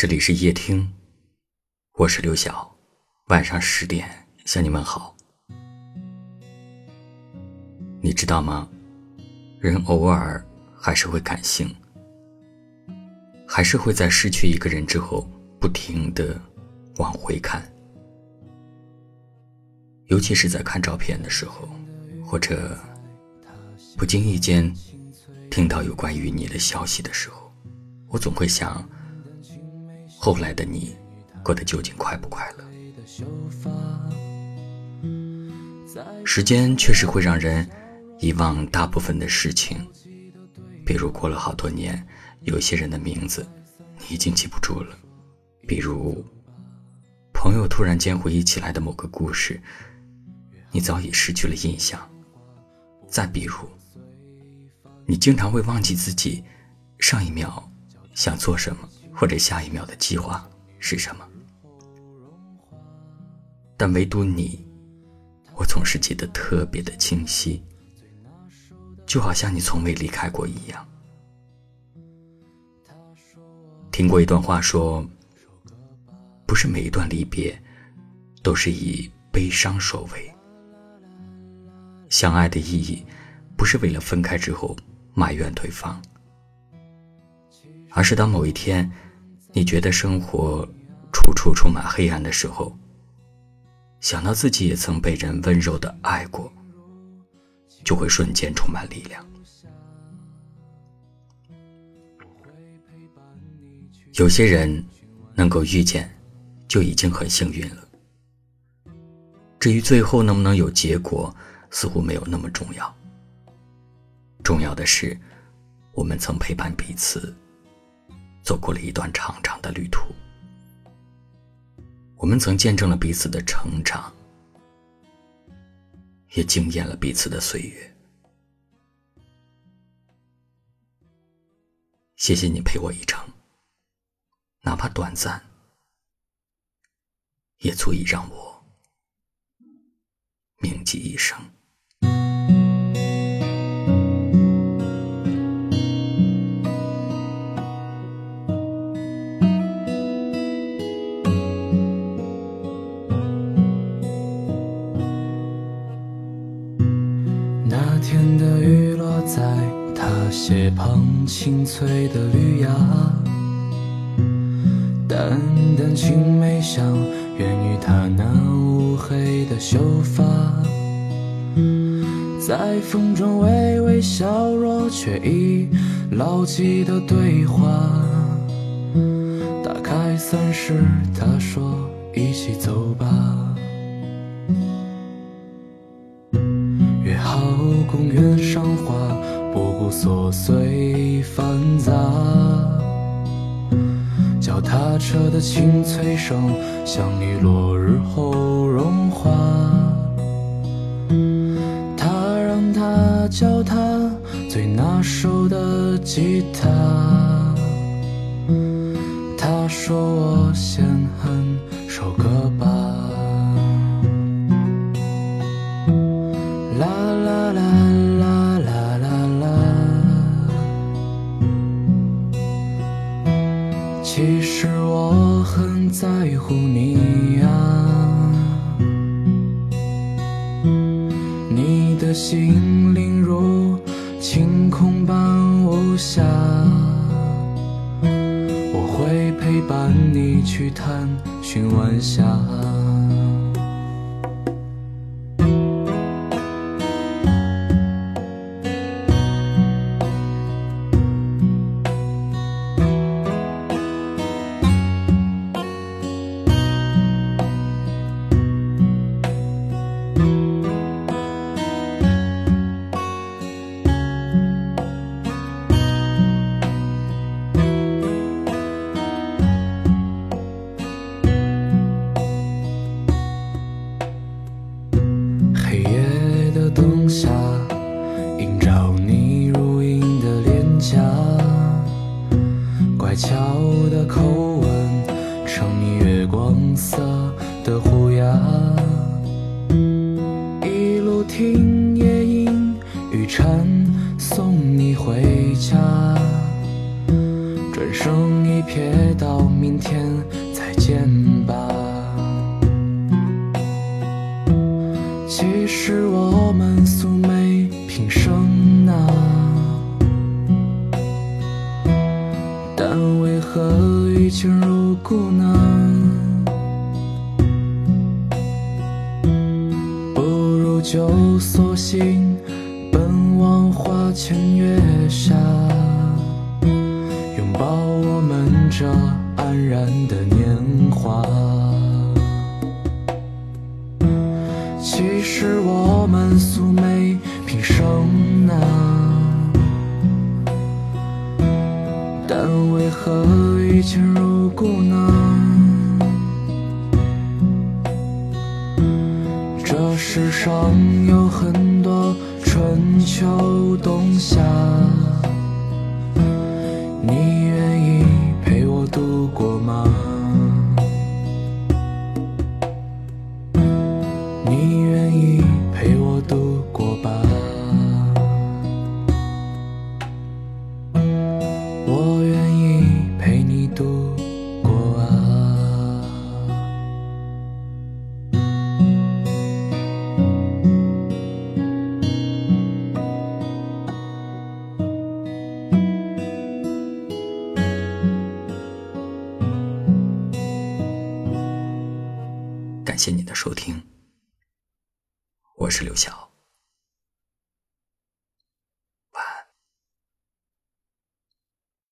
这里是夜听，我是刘晓。晚上十点向你们好。你知道吗？人偶尔还是会感性，还是会在失去一个人之后不停的往回看，尤其是在看照片的时候，或者不经意间听到有关于你的消息的时候，我总会想。后来的你，过得究竟快不快乐？时间确实会让人遗忘大部分的事情，比如过了好多年，有些人的名字你已经记不住了；比如朋友突然间回忆起来的某个故事，你早已失去了印象；再比如，你经常会忘记自己上一秒想做什么。或者下一秒的计划是什么？但唯独你，我总是记得特别的清晰，就好像你从未离开过一样。听过一段话说，不是每一段离别都是以悲伤收尾。相爱的意义，不是为了分开之后埋怨对方，而是当某一天。你觉得生活处处充满黑暗的时候，想到自己也曾被人温柔的爱过，就会瞬间充满力量。有些人能够遇见，就已经很幸运了。至于最后能不能有结果，似乎没有那么重要。重要的是，我们曾陪伴彼此。走过了一段长长的旅途，我们曾见证了彼此的成长，也惊艳了彼此的岁月。谢谢你陪我一程，哪怕短暂，也足以让我铭记一生。斜旁青翠的绿芽，淡淡青梅香源于他那乌黑的秀发，在风中微微笑弱，却已牢记的对话。打开伞时，他说：“一起走吧。”约好公园上，琐碎繁杂。脚踏车的清脆声，像你落日后融化。他让他教他最拿手的吉他。他说我先在乎你呀，你的心灵如晴空般无暇，我会陪伴你去探寻晚霞。已经入骨呢？不如就索性奔往花前月下，拥抱我们这安然的年华。其实我们素昧但为何一见如故呢？这世上有很多春秋冬夏，谢谢你的收听，我是刘晓。